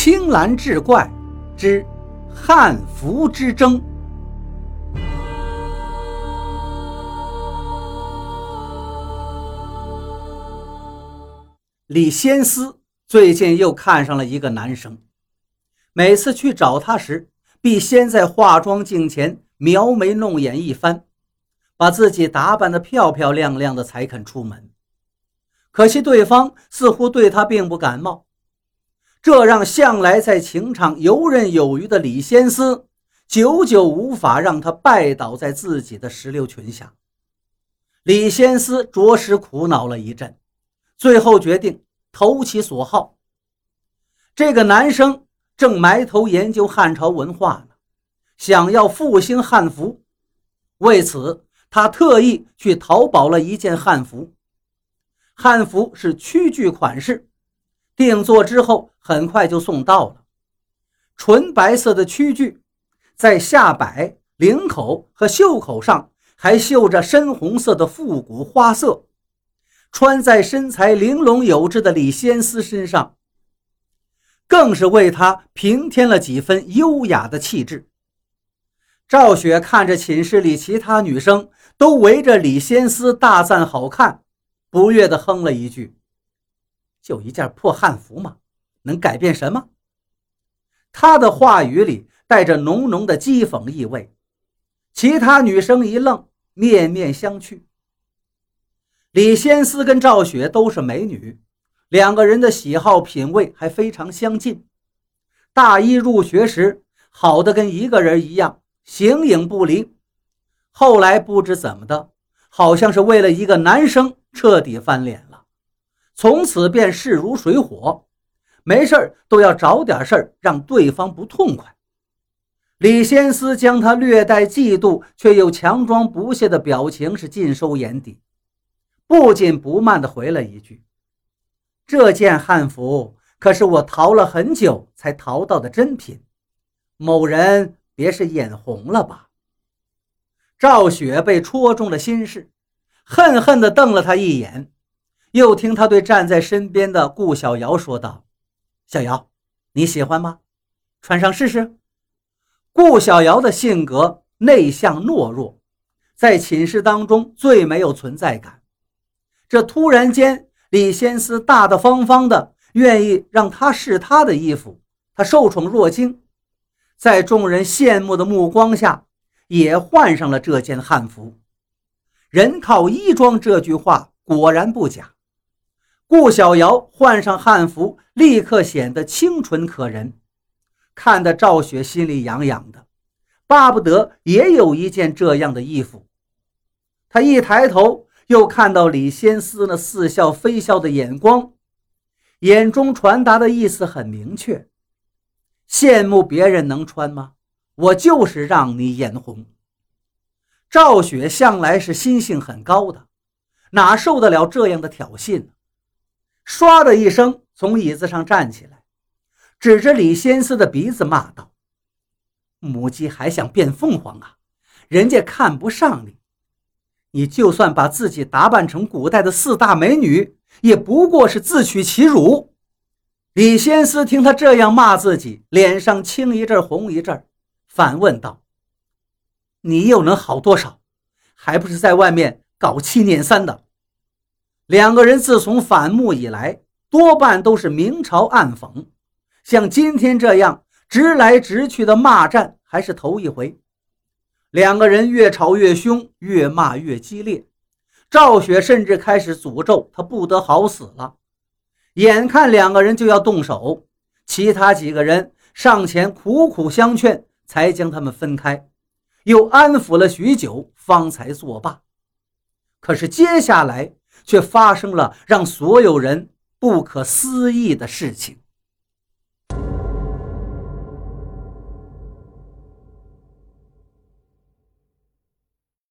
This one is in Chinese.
青蓝志怪之汉服之争。李仙思最近又看上了一个男生，每次去找他时，必先在化妆镜前描眉弄眼一番，把自己打扮得漂漂亮亮的才肯出门。可惜对方似乎对他并不感冒，这让向来在情场游刃有余的李仙思久久无法让他拜倒在自己的石榴裙下。李仙思着实苦恼了一阵。最后决定投其所好。这个男生正埋头研究汉朝文化呢，想要复兴汉服。为此，他特意去淘宝了一件汉服。汉服是曲裾款式，定做之后很快就送到了。纯白色的曲裾，在下摆、领口和袖口上还绣着深红色的复古花色。穿在身材玲珑有致的李仙思身上，更是为她平添了几分优雅的气质。赵雪看着寝室里其他女生都围着李仙思大赞好看，不悦地哼了一句：“就一件破汉服嘛，能改变什么？”他的话语里带着浓浓的讥讽意味。其他女生一愣，面面相觑。李仙思跟赵雪都是美女，两个人的喜好品味还非常相近。大一入学时，好的跟一个人一样，形影不离。后来不知怎么的，好像是为了一个男生彻底翻脸，从此便势如水火，没事都要找点事让对方不痛快。李仙思将他略带嫉妒却又强装不屑的表情是尽收眼底。不紧不慢地回了一句：“这件汉服可是我淘了很久才淘到的珍品，某人别是眼红了吧？”赵雪被戳中了心事，恨恨地瞪了他一眼，又听他对站在身边的顾小瑶说道：“小瑶，你喜欢吗？穿上试试。”顾小瑶的性格内向懦弱，在寝室当中最没有存在感。这突然间，李仙思大大方方的愿意让她试他的衣服，她受宠若惊，在众人羡慕的目光下，也换上了这件汉服。人靠衣装这句话果然不假。顾小瑶换上汉服，立刻显得清纯可人，看得赵雪心里痒痒的，巴不得也有一件这样的衣服。他一抬头。又看到李仙思那似笑非笑的眼光，眼中传达的意思很明确：羡慕别人能穿吗？我就是让你眼红。赵雪向来是心性很高的，哪受得了这样的挑衅呢？唰的一声从椅子上站起来，指着李仙思的鼻子骂道：“母鸡还想变凤凰啊？人家看不上你。”你就算把自己打扮成古代的四大美女，也不过是自取其辱。李仙思听他这样骂自己，脸上青一阵红一阵，反问道：“你又能好多少？还不是在外面搞七捻三的？”两个人自从反目以来，多半都是明嘲暗讽，像今天这样直来直去的骂战，还是头一回。两个人越吵越凶，越骂越激烈。赵雪甚至开始诅咒他不得好死了。眼看两个人就要动手，其他几个人上前苦苦相劝，才将他们分开，又安抚了许久，方才作罢。可是接下来却发生了让所有人不可思议的事情。